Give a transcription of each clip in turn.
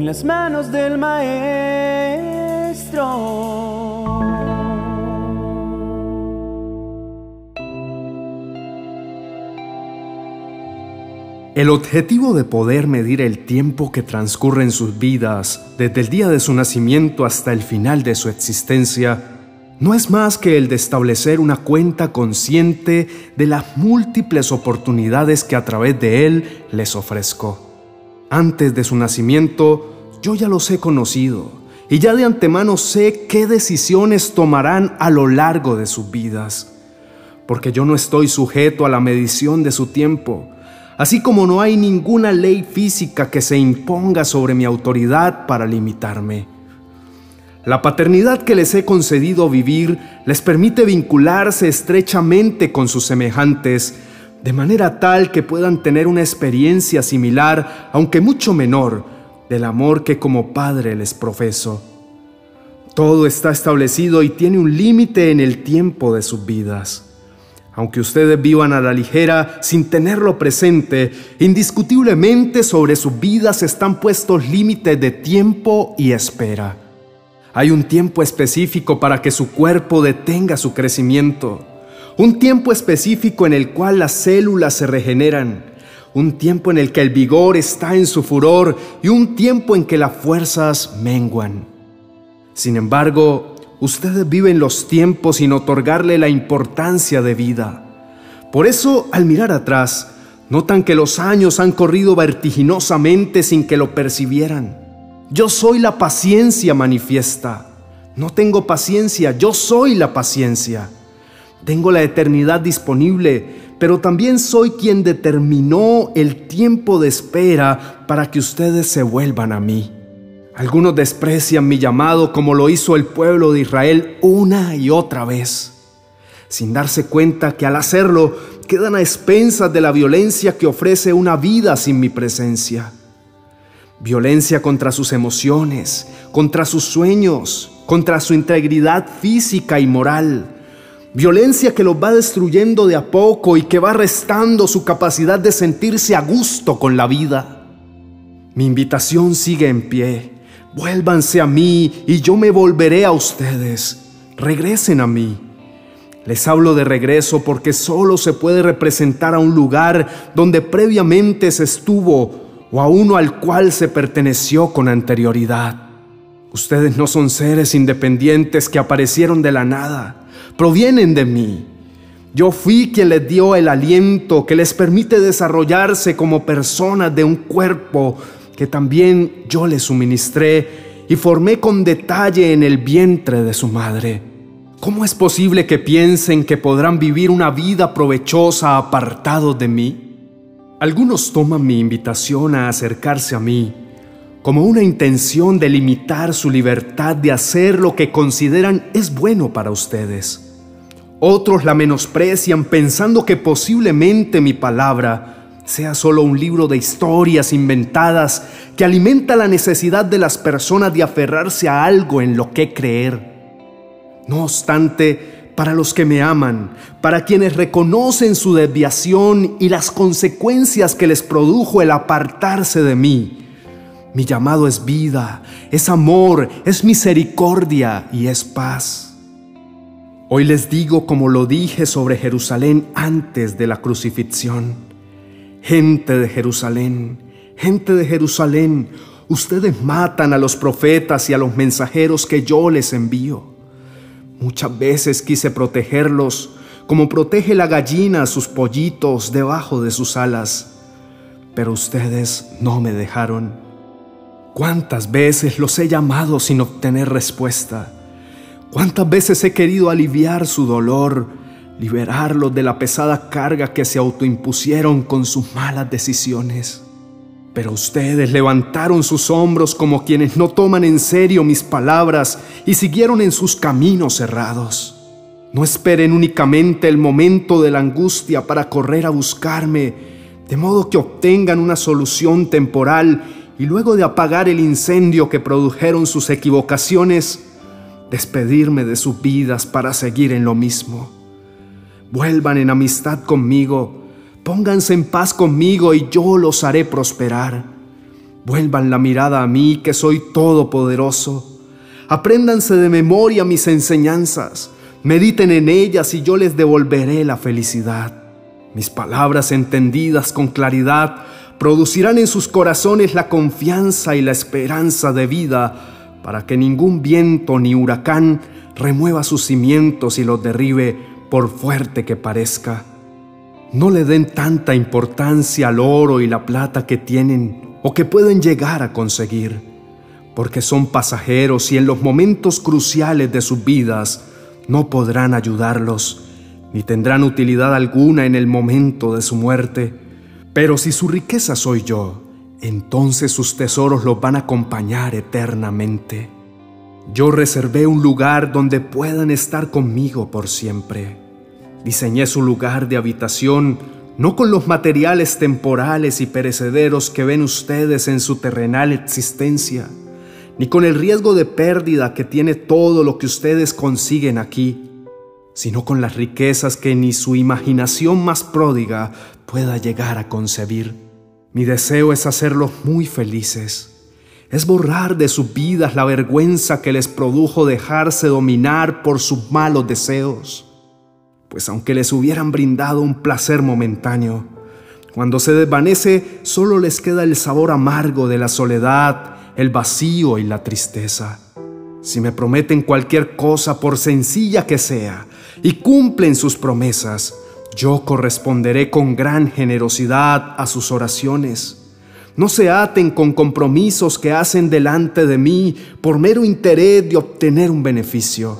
en las manos del Maestro. El objetivo de poder medir el tiempo que transcurre en sus vidas, desde el día de su nacimiento hasta el final de su existencia, no es más que el de establecer una cuenta consciente de las múltiples oportunidades que a través de él les ofrezco. Antes de su nacimiento, yo ya los he conocido y ya de antemano sé qué decisiones tomarán a lo largo de sus vidas, porque yo no estoy sujeto a la medición de su tiempo, así como no hay ninguna ley física que se imponga sobre mi autoridad para limitarme. La paternidad que les he concedido vivir les permite vincularse estrechamente con sus semejantes, de manera tal que puedan tener una experiencia similar, aunque mucho menor, del amor que como padre les profeso. Todo está establecido y tiene un límite en el tiempo de sus vidas. Aunque ustedes vivan a la ligera sin tenerlo presente, indiscutiblemente sobre sus vidas están puestos límites de tiempo y espera. Hay un tiempo específico para que su cuerpo detenga su crecimiento, un tiempo específico en el cual las células se regeneran, un tiempo en el que el vigor está en su furor y un tiempo en que las fuerzas menguan. Sin embargo, ustedes viven los tiempos sin otorgarle la importancia de vida. Por eso, al mirar atrás, notan que los años han corrido vertiginosamente sin que lo percibieran. Yo soy la paciencia manifiesta. No tengo paciencia, yo soy la paciencia. Tengo la eternidad disponible, pero también soy quien determinó el tiempo de espera para que ustedes se vuelvan a mí. Algunos desprecian mi llamado como lo hizo el pueblo de Israel una y otra vez, sin darse cuenta que al hacerlo quedan a expensas de la violencia que ofrece una vida sin mi presencia. Violencia contra sus emociones, contra sus sueños, contra su integridad física y moral. Violencia que los va destruyendo de a poco y que va restando su capacidad de sentirse a gusto con la vida. Mi invitación sigue en pie Vuélvanse a mí y yo me volveré a ustedes. Regresen a mí. Les hablo de regreso porque solo se puede representar a un lugar donde previamente se estuvo o a uno al cual se perteneció con anterioridad. Ustedes no son seres independientes que aparecieron de la nada, provienen de mí. Yo fui quien les dio el aliento que les permite desarrollarse como personas de un cuerpo que también yo le suministré y formé con detalle en el vientre de su madre. ¿Cómo es posible que piensen que podrán vivir una vida provechosa apartados de mí? Algunos toman mi invitación a acercarse a mí como una intención de limitar su libertad de hacer lo que consideran es bueno para ustedes. Otros la menosprecian pensando que posiblemente mi palabra sea solo un libro de historias inventadas que alimenta la necesidad de las personas de aferrarse a algo en lo que creer. No obstante, para los que me aman, para quienes reconocen su desviación y las consecuencias que les produjo el apartarse de mí, mi llamado es vida, es amor, es misericordia y es paz. Hoy les digo como lo dije sobre Jerusalén antes de la crucifixión. Gente de Jerusalén, gente de Jerusalén, ustedes matan a los profetas y a los mensajeros que yo les envío. Muchas veces quise protegerlos, como protege la gallina a sus pollitos debajo de sus alas, pero ustedes no me dejaron. ¿Cuántas veces los he llamado sin obtener respuesta? ¿Cuántas veces he querido aliviar su dolor? liberarlos de la pesada carga que se autoimpusieron con sus malas decisiones. Pero ustedes levantaron sus hombros como quienes no toman en serio mis palabras y siguieron en sus caminos cerrados. No esperen únicamente el momento de la angustia para correr a buscarme, de modo que obtengan una solución temporal y luego de apagar el incendio que produjeron sus equivocaciones, despedirme de sus vidas para seguir en lo mismo. Vuelvan en amistad conmigo, pónganse en paz conmigo y yo los haré prosperar. Vuelvan la mirada a mí, que soy todopoderoso. Apréndanse de memoria mis enseñanzas. Mediten en ellas y yo les devolveré la felicidad. Mis palabras entendidas con claridad producirán en sus corazones la confianza y la esperanza de vida para que ningún viento ni huracán remueva sus cimientos y los derribe por fuerte que parezca. No le den tanta importancia al oro y la plata que tienen o que pueden llegar a conseguir, porque son pasajeros y en los momentos cruciales de sus vidas no podrán ayudarlos, ni tendrán utilidad alguna en el momento de su muerte. Pero si su riqueza soy yo, entonces sus tesoros los van a acompañar eternamente. Yo reservé un lugar donde puedan estar conmigo por siempre. Diseñé su lugar de habitación no con los materiales temporales y perecederos que ven ustedes en su terrenal existencia, ni con el riesgo de pérdida que tiene todo lo que ustedes consiguen aquí, sino con las riquezas que ni su imaginación más pródiga pueda llegar a concebir. Mi deseo es hacerlos muy felices es borrar de sus vidas la vergüenza que les produjo dejarse dominar por sus malos deseos. Pues aunque les hubieran brindado un placer momentáneo, cuando se desvanece solo les queda el sabor amargo de la soledad, el vacío y la tristeza. Si me prometen cualquier cosa, por sencilla que sea, y cumplen sus promesas, yo corresponderé con gran generosidad a sus oraciones no se aten con compromisos que hacen delante de mí por mero interés de obtener un beneficio.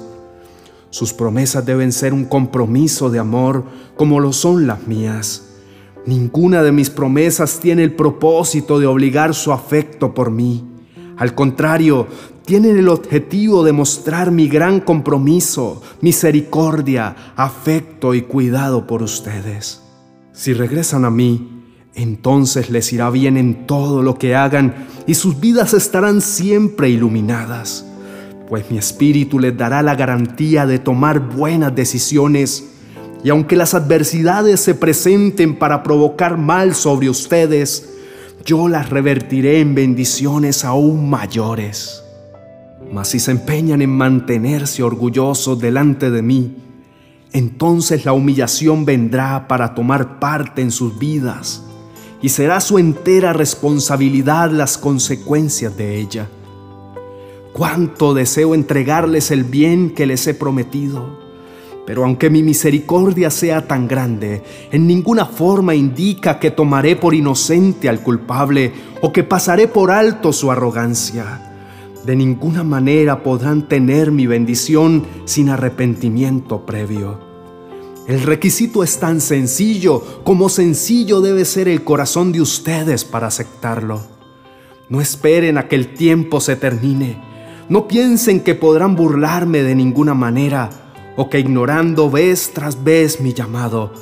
Sus promesas deben ser un compromiso de amor como lo son las mías. Ninguna de mis promesas tiene el propósito de obligar su afecto por mí. Al contrario, tienen el objetivo de mostrar mi gran compromiso, misericordia, afecto y cuidado por ustedes. Si regresan a mí, entonces les irá bien en todo lo que hagan y sus vidas estarán siempre iluminadas, pues mi espíritu les dará la garantía de tomar buenas decisiones y aunque las adversidades se presenten para provocar mal sobre ustedes, yo las revertiré en bendiciones aún mayores. Mas si se empeñan en mantenerse orgullosos delante de mí, entonces la humillación vendrá para tomar parte en sus vidas y será su entera responsabilidad las consecuencias de ella. Cuánto deseo entregarles el bien que les he prometido, pero aunque mi misericordia sea tan grande, en ninguna forma indica que tomaré por inocente al culpable o que pasaré por alto su arrogancia. De ninguna manera podrán tener mi bendición sin arrepentimiento previo. El requisito es tan sencillo como sencillo debe ser el corazón de ustedes para aceptarlo. No esperen a que el tiempo se termine. No piensen que podrán burlarme de ninguna manera o que ignorando vez tras vez mi llamado,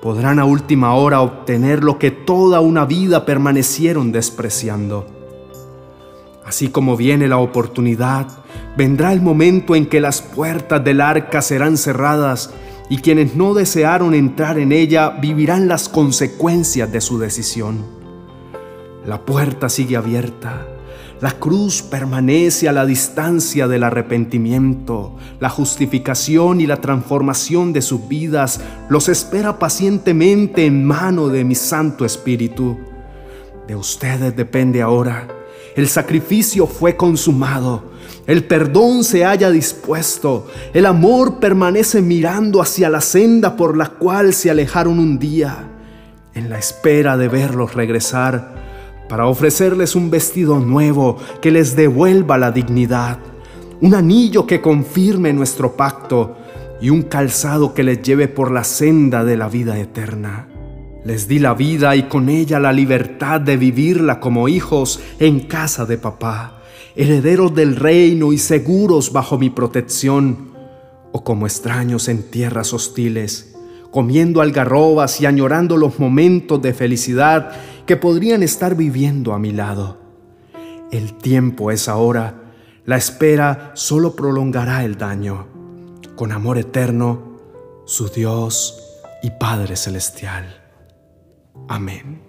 podrán a última hora obtener lo que toda una vida permanecieron despreciando. Así como viene la oportunidad, vendrá el momento en que las puertas del arca serán cerradas y quienes no desearon entrar en ella vivirán las consecuencias de su decisión. La puerta sigue abierta, la cruz permanece a la distancia del arrepentimiento, la justificación y la transformación de sus vidas los espera pacientemente en mano de mi Santo Espíritu. De ustedes depende ahora. El sacrificio fue consumado el perdón se haya dispuesto, el amor permanece mirando hacia la senda por la cual se alejaron un día, en la espera de verlos regresar, para ofrecerles un vestido nuevo que les devuelva la dignidad, un anillo que confirme nuestro pacto y un calzado que les lleve por la senda de la vida eterna. Les di la vida y con ella la libertad de vivirla como hijos en casa de papá herederos del reino y seguros bajo mi protección, o como extraños en tierras hostiles, comiendo algarrobas y añorando los momentos de felicidad que podrían estar viviendo a mi lado. El tiempo es ahora, la espera solo prolongará el daño. Con amor eterno, su Dios y Padre Celestial. Amén.